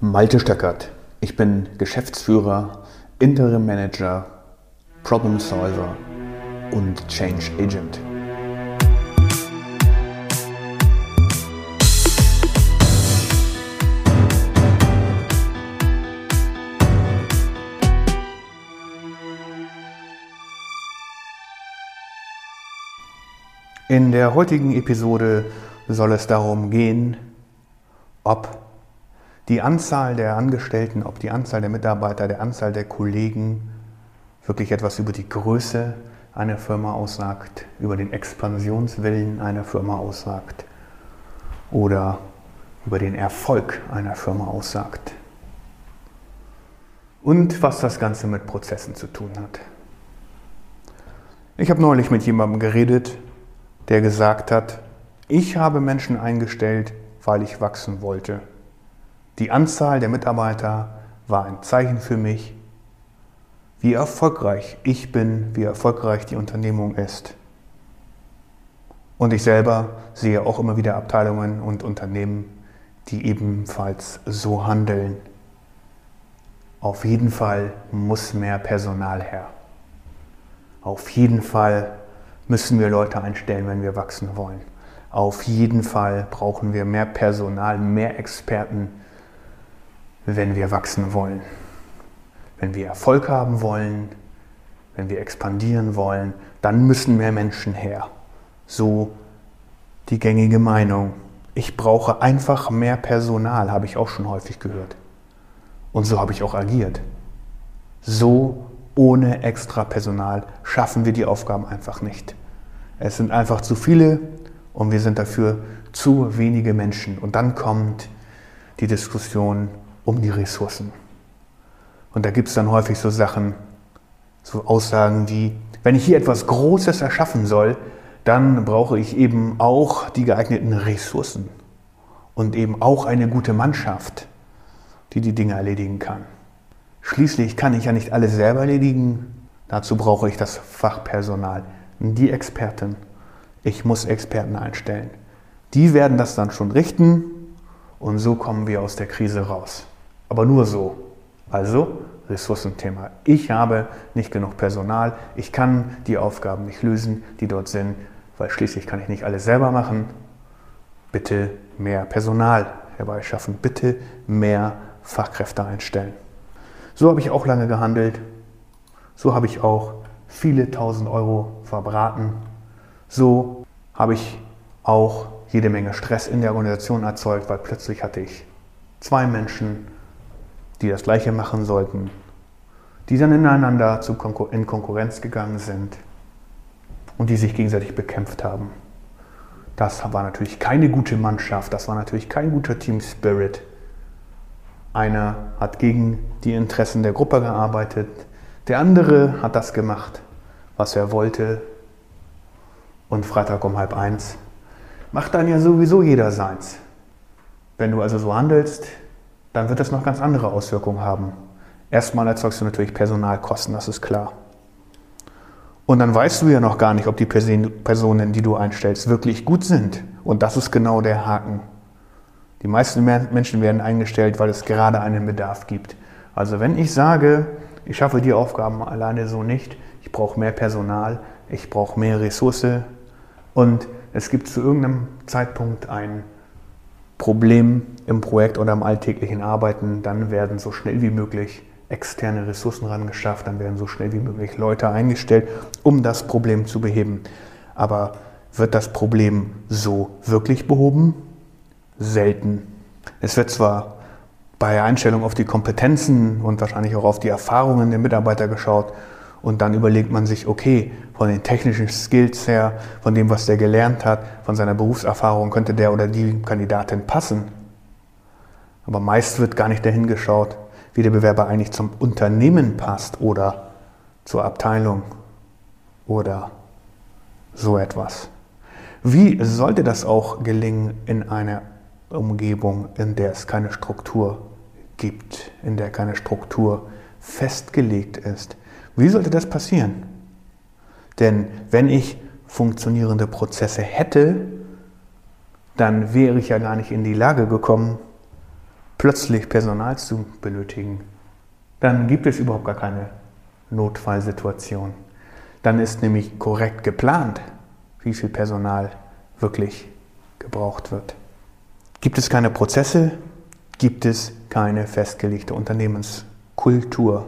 Malte Stöckert. Ich bin Geschäftsführer, Interim Manager, Problem Solver und Change Agent. In der heutigen Episode soll es darum gehen, ob die Anzahl der Angestellten, ob die Anzahl der Mitarbeiter, der Anzahl der Kollegen wirklich etwas über die Größe einer Firma aussagt, über den Expansionswillen einer Firma aussagt oder über den Erfolg einer Firma aussagt. Und was das Ganze mit Prozessen zu tun hat. Ich habe neulich mit jemandem geredet, der gesagt hat, ich habe Menschen eingestellt, weil ich wachsen wollte. Die Anzahl der Mitarbeiter war ein Zeichen für mich, wie erfolgreich ich bin, wie erfolgreich die Unternehmung ist. Und ich selber sehe auch immer wieder Abteilungen und Unternehmen, die ebenfalls so handeln. Auf jeden Fall muss mehr Personal her. Auf jeden Fall müssen wir Leute einstellen, wenn wir wachsen wollen. Auf jeden Fall brauchen wir mehr Personal, mehr Experten, wenn wir wachsen wollen. Wenn wir Erfolg haben wollen, wenn wir expandieren wollen, dann müssen mehr Menschen her. So die gängige Meinung. Ich brauche einfach mehr Personal, habe ich auch schon häufig gehört. Und so habe ich auch agiert. So ohne extra Personal schaffen wir die Aufgaben einfach nicht. Es sind einfach zu viele und wir sind dafür zu wenige Menschen. Und dann kommt die Diskussion um die Ressourcen. Und da gibt es dann häufig so Sachen, so Aussagen wie, wenn ich hier etwas Großes erschaffen soll, dann brauche ich eben auch die geeigneten Ressourcen und eben auch eine gute Mannschaft, die die Dinge erledigen kann. Schließlich kann ich ja nicht alles selber erledigen, dazu brauche ich das Fachpersonal, die Experten. Ich muss Experten einstellen. Die werden das dann schon richten und so kommen wir aus der Krise raus. Aber nur so. Also Ressourcenthema. Ich habe nicht genug Personal, ich kann die Aufgaben nicht lösen, die dort sind, weil schließlich kann ich nicht alles selber machen. Bitte mehr Personal herbeischaffen, bitte mehr Fachkräfte einstellen. So habe ich auch lange gehandelt, so habe ich auch viele tausend Euro verbraten, so habe ich auch jede Menge Stress in der Organisation erzeugt, weil plötzlich hatte ich zwei Menschen, die das Gleiche machen sollten, die dann ineinander in Konkurrenz gegangen sind und die sich gegenseitig bekämpft haben. Das war natürlich keine gute Mannschaft, das war natürlich kein guter Team Spirit. Einer hat gegen die Interessen der Gruppe gearbeitet, der andere hat das gemacht, was er wollte. Und Freitag um halb eins macht dann ja sowieso jeder seins. Wenn du also so handelst, dann wird das noch ganz andere Auswirkungen haben. Erstmal erzeugst du natürlich Personalkosten, das ist klar. Und dann weißt du ja noch gar nicht, ob die Personen, die du einstellst, wirklich gut sind. Und das ist genau der Haken. Die meisten Menschen werden eingestellt, weil es gerade einen Bedarf gibt. Also wenn ich sage, ich schaffe die Aufgaben alleine so nicht, ich brauche mehr Personal, ich brauche mehr Ressource und es gibt zu irgendeinem Zeitpunkt ein Problem im Projekt oder im alltäglichen Arbeiten, dann werden so schnell wie möglich externe Ressourcen rangeschafft, dann werden so schnell wie möglich Leute eingestellt, um das Problem zu beheben. Aber wird das Problem so wirklich behoben? Selten. Es wird zwar bei Einstellung auf die Kompetenzen und wahrscheinlich auch auf die Erfahrungen der Mitarbeiter geschaut und dann überlegt man sich, okay, von den technischen Skills her, von dem, was der gelernt hat, von seiner Berufserfahrung könnte der oder die Kandidatin passen. Aber meist wird gar nicht dahin geschaut, wie der Bewerber eigentlich zum Unternehmen passt oder zur Abteilung oder so etwas. Wie sollte das auch gelingen in einer Umgebung, in der es keine Struktur gibt, in der keine Struktur festgelegt ist? Wie sollte das passieren? Denn wenn ich funktionierende Prozesse hätte, dann wäre ich ja gar nicht in die Lage gekommen, plötzlich Personal zu benötigen, dann gibt es überhaupt gar keine Notfallsituation. Dann ist nämlich korrekt geplant, wie viel Personal wirklich gebraucht wird. Gibt es keine Prozesse, gibt es keine festgelegte Unternehmenskultur.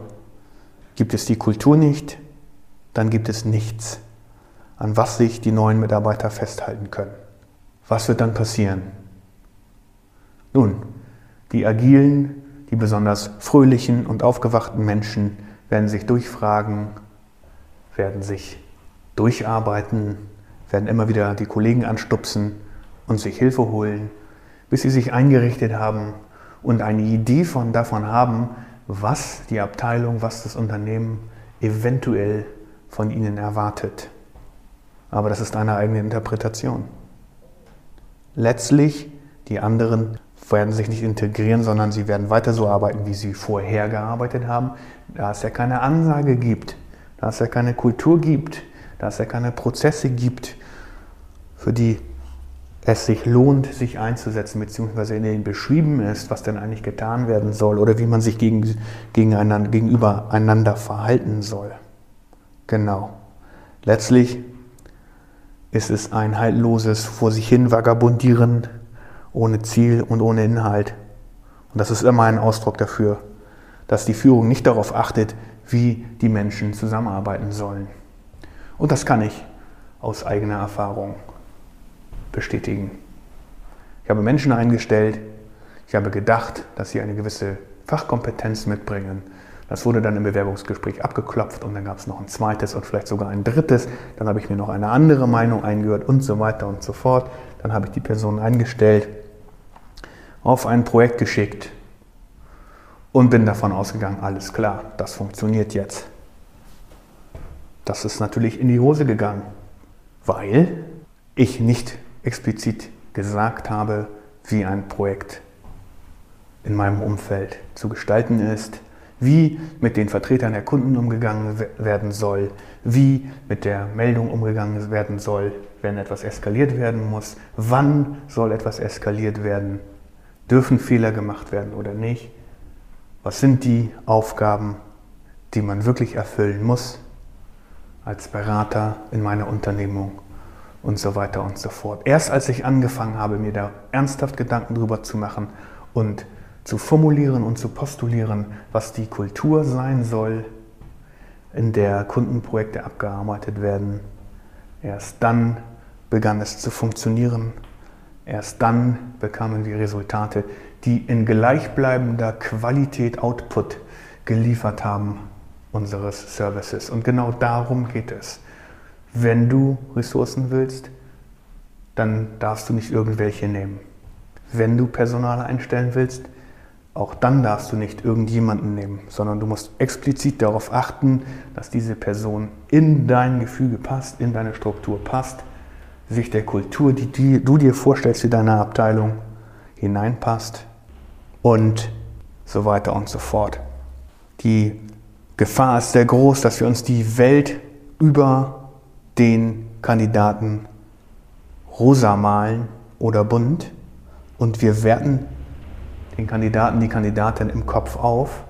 Gibt es die Kultur nicht, dann gibt es nichts, an was sich die neuen Mitarbeiter festhalten können. Was wird dann passieren? Nun, die agilen, die besonders fröhlichen und aufgewachten Menschen werden sich durchfragen, werden sich durcharbeiten, werden immer wieder die Kollegen anstupsen und sich Hilfe holen, bis sie sich eingerichtet haben und eine Idee von, davon haben, was die Abteilung, was das Unternehmen eventuell von ihnen erwartet. Aber das ist eine eigene Interpretation. Letztlich, die anderen werden sich nicht integrieren, sondern sie werden weiter so arbeiten, wie sie vorher gearbeitet haben, da es ja keine Ansage gibt, da es ja keine Kultur gibt, da es ja keine Prozesse gibt, für die es sich lohnt, sich einzusetzen, beziehungsweise in denen beschrieben ist, was denn eigentlich getan werden soll oder wie man sich gegen, gegeneinander, gegenüber einander verhalten soll. Genau. Letztlich ist es ein haltloses Vor sich hin vagabundieren ohne Ziel und ohne Inhalt. Und das ist immer ein Ausdruck dafür, dass die Führung nicht darauf achtet, wie die Menschen zusammenarbeiten sollen. Und das kann ich aus eigener Erfahrung bestätigen. Ich habe Menschen eingestellt, ich habe gedacht, dass sie eine gewisse Fachkompetenz mitbringen. Das wurde dann im Bewerbungsgespräch abgeklopft und dann gab es noch ein zweites und vielleicht sogar ein drittes. Dann habe ich mir noch eine andere Meinung eingehört und so weiter und so fort. Dann habe ich die Person eingestellt, auf ein Projekt geschickt und bin davon ausgegangen, alles klar, das funktioniert jetzt. Das ist natürlich in die Hose gegangen, weil ich nicht explizit gesagt habe, wie ein Projekt in meinem Umfeld zu gestalten ist, wie mit den Vertretern der Kunden umgegangen werden soll, wie mit der Meldung umgegangen werden soll, wenn etwas eskaliert werden muss, wann soll etwas eskaliert werden, dürfen Fehler gemacht werden oder nicht, was sind die Aufgaben, die man wirklich erfüllen muss als Berater in meiner Unternehmung und so weiter und so fort. Erst als ich angefangen habe, mir da ernsthaft Gedanken drüber zu machen und zu formulieren und zu postulieren, was die Kultur sein soll, in der Kundenprojekte abgearbeitet werden. Erst dann begann es zu funktionieren. Erst dann bekamen wir Resultate, die in gleichbleibender Qualität Output geliefert haben unseres Services. Und genau darum geht es. Wenn du Ressourcen willst, dann darfst du nicht irgendwelche nehmen. Wenn du Personal einstellen willst, auch dann darfst du nicht irgendjemanden nehmen, sondern du musst explizit darauf achten, dass diese Person in dein Gefüge passt, in deine Struktur passt, sich der Kultur, die, die du dir vorstellst, für deine Abteilung hineinpasst und so weiter und so fort. Die Gefahr ist sehr groß, dass wir uns die Welt über den Kandidaten rosa malen oder bunt und wir werten den Kandidaten, die Kandidatin im Kopf auf,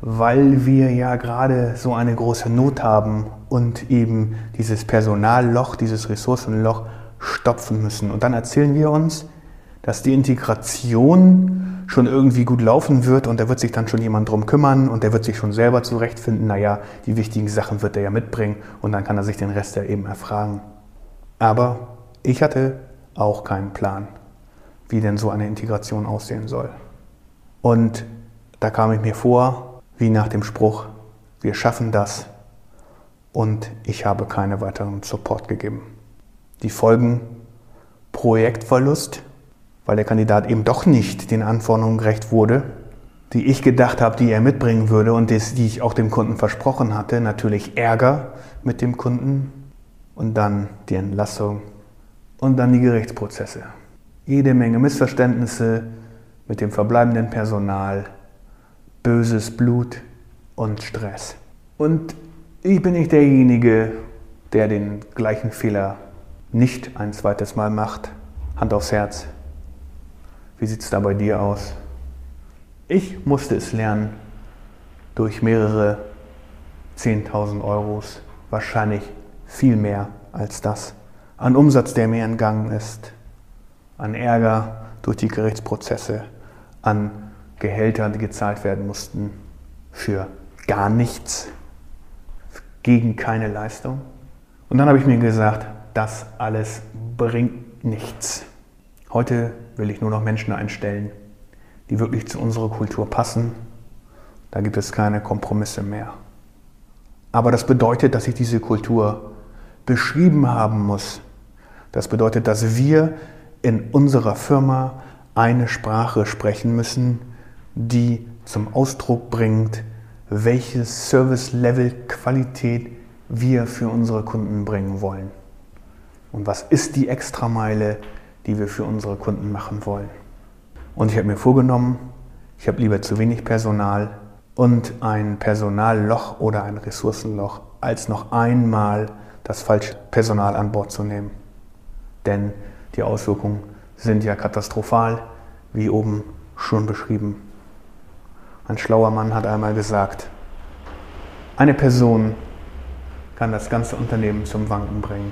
weil wir ja gerade so eine große Not haben und eben dieses Personalloch, dieses Ressourcenloch stopfen müssen. Und dann erzählen wir uns, dass die Integration schon irgendwie gut laufen wird und da wird sich dann schon jemand drum kümmern und der wird sich schon selber zurechtfinden. Naja, die wichtigen Sachen wird er ja mitbringen und dann kann er sich den Rest ja eben erfragen. Aber ich hatte auch keinen Plan wie denn so eine Integration aussehen soll. Und da kam ich mir vor, wie nach dem Spruch, wir schaffen das und ich habe keine weiteren Support gegeben. Die Folgen Projektverlust, weil der Kandidat eben doch nicht den Anforderungen gerecht wurde, die ich gedacht habe, die er mitbringen würde und die ich auch dem Kunden versprochen hatte. Natürlich Ärger mit dem Kunden und dann die Entlassung und dann die Gerichtsprozesse jede Menge Missverständnisse mit dem verbleibenden Personal, böses Blut und Stress. Und ich bin nicht derjenige, der den gleichen Fehler nicht ein zweites Mal macht. Hand aufs Herz. Wie sieht es da bei dir aus? Ich musste es lernen durch mehrere 10.000 Euros, wahrscheinlich viel mehr als das, an Umsatz, der mir entgangen ist, an Ärger durch die Gerichtsprozesse, an Gehälter, die gezahlt werden mussten für gar nichts, gegen keine Leistung. Und dann habe ich mir gesagt, das alles bringt nichts. Heute will ich nur noch Menschen einstellen, die wirklich zu unserer Kultur passen. Da gibt es keine Kompromisse mehr. Aber das bedeutet, dass ich diese Kultur beschrieben haben muss. Das bedeutet, dass wir in unserer Firma eine Sprache sprechen müssen, die zum Ausdruck bringt, welche Service-Level-Qualität wir für unsere Kunden bringen wollen. Und was ist die Extrameile, die wir für unsere Kunden machen wollen. Und ich habe mir vorgenommen, ich habe lieber zu wenig Personal und ein Personalloch oder ein Ressourcenloch, als noch einmal das falsche Personal an Bord zu nehmen. Denn die Auswirkungen sind ja katastrophal, wie oben schon beschrieben. Ein schlauer Mann hat einmal gesagt, eine Person kann das ganze Unternehmen zum Wanken bringen,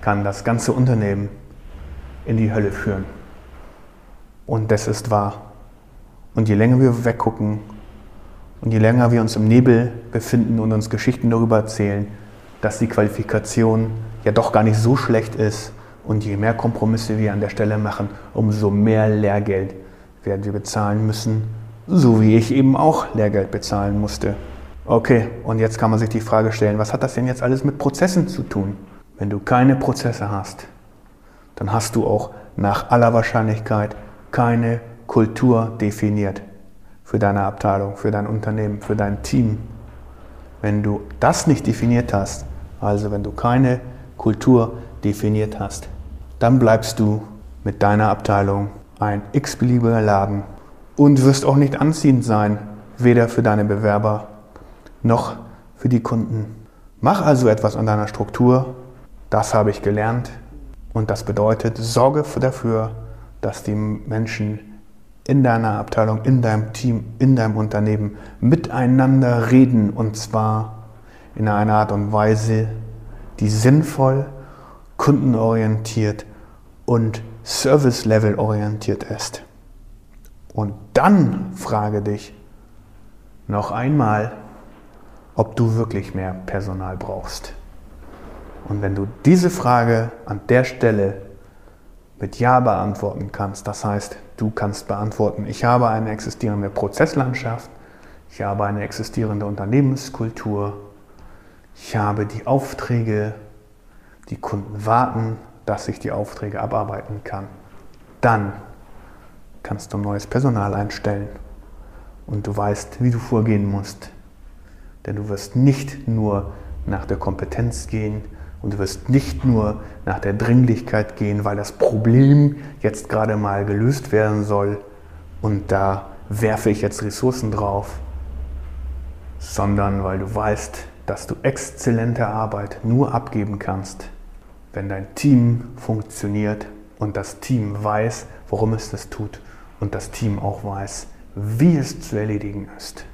kann das ganze Unternehmen in die Hölle führen. Und das ist wahr. Und je länger wir weggucken und je länger wir uns im Nebel befinden und uns Geschichten darüber erzählen, dass die Qualifikation ja doch gar nicht so schlecht ist und je mehr Kompromisse wir an der Stelle machen, umso mehr Lehrgeld werden wir bezahlen müssen, so wie ich eben auch Lehrgeld bezahlen musste. Okay, und jetzt kann man sich die Frage stellen, was hat das denn jetzt alles mit Prozessen zu tun? Wenn du keine Prozesse hast, dann hast du auch nach aller Wahrscheinlichkeit keine Kultur definiert für deine Abteilung, für dein Unternehmen, für dein Team. Wenn du das nicht definiert hast, also wenn du keine Kultur definiert hast, dann bleibst du mit deiner Abteilung ein x-beliebiger Laden und wirst auch nicht anziehend sein, weder für deine Bewerber noch für die Kunden. Mach also etwas an deiner Struktur, das habe ich gelernt und das bedeutet, sorge dafür, dass die Menschen in deiner Abteilung, in deinem Team, in deinem Unternehmen miteinander reden und zwar in einer Art und Weise, die sinnvoll, kundenorientiert und Service-Level orientiert ist. Und dann frage dich noch einmal, ob du wirklich mehr Personal brauchst. Und wenn du diese Frage an der Stelle mit Ja beantworten kannst, das heißt, du kannst beantworten, ich habe eine existierende Prozesslandschaft, ich habe eine existierende Unternehmenskultur, ich habe die Aufträge, die Kunden warten, dass ich die Aufträge abarbeiten kann. Dann kannst du neues Personal einstellen und du weißt, wie du vorgehen musst. Denn du wirst nicht nur nach der Kompetenz gehen, und du wirst nicht nur nach der Dringlichkeit gehen, weil das Problem jetzt gerade mal gelöst werden soll und da werfe ich jetzt Ressourcen drauf, sondern weil du weißt, dass du exzellente Arbeit nur abgeben kannst, wenn dein Team funktioniert und das Team weiß, warum es das tut und das Team auch weiß, wie es zu erledigen ist.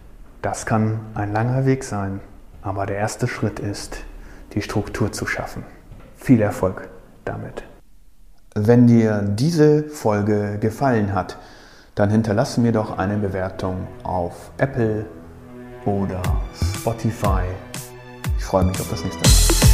Das kann ein langer Weg sein, aber der erste Schritt ist, die Struktur zu schaffen. Viel Erfolg damit. Wenn dir diese Folge gefallen hat, dann hinterlasse mir doch eine Bewertung auf Apple oder Spotify. Ich freue mich auf das nächste Mal.